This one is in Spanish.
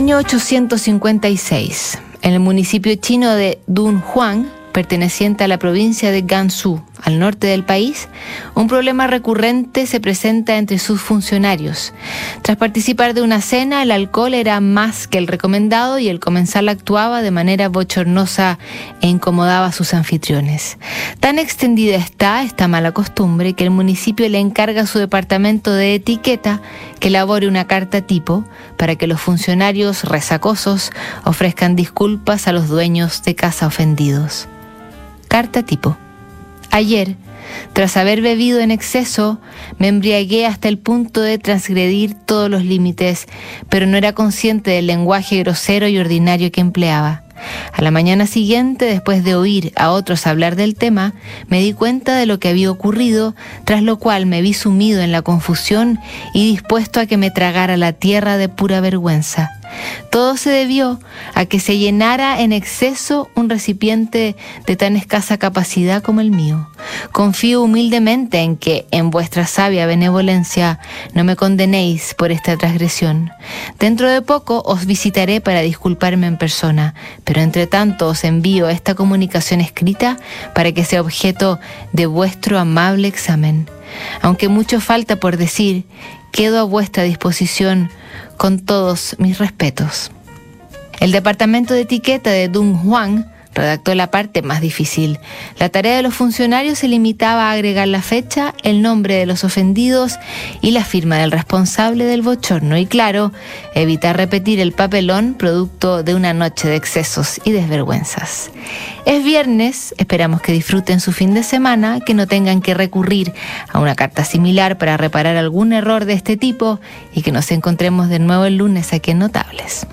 Año 856. En el municipio chino de Dunhuang, perteneciente a la provincia de Gansu, al norte del país, un problema recurrente se presenta entre sus funcionarios. Tras participar de una cena, el alcohol era más que el recomendado y el comensal actuaba de manera bochornosa e incomodaba a sus anfitriones. Tan extendida está esta mala costumbre que el municipio le encarga a su departamento de etiqueta que elabore una carta tipo para que los funcionarios resacosos ofrezcan disculpas a los dueños de casa ofendidos. Carta tipo. Ayer, tras haber bebido en exceso, me embriagué hasta el punto de transgredir todos los límites, pero no era consciente del lenguaje grosero y ordinario que empleaba. A la mañana siguiente, después de oír a otros hablar del tema, me di cuenta de lo que había ocurrido, tras lo cual me vi sumido en la confusión y dispuesto a que me tragara la tierra de pura vergüenza. Todo se debió a que se llenara en exceso un recipiente de tan escasa capacidad como el mío. Confío humildemente en que, en vuestra sabia benevolencia, no me condenéis por esta transgresión. Dentro de poco os visitaré para disculparme en persona, pero entre tanto os envío esta comunicación escrita para que sea objeto de vuestro amable examen. Aunque mucho falta por decir, quedo a vuestra disposición con todos mis respetos. El departamento de etiqueta de Dung redactó la parte más difícil. La tarea de los funcionarios se limitaba a agregar la fecha, el nombre de los ofendidos y la firma del responsable del bochorno. Y claro, evitar repetir el papelón producto de una noche de excesos y desvergüenzas. Es viernes, esperamos que disfruten su fin de semana, que no tengan que recurrir a una carta similar para reparar algún error de este tipo y que nos encontremos de nuevo el lunes aquí en Notables.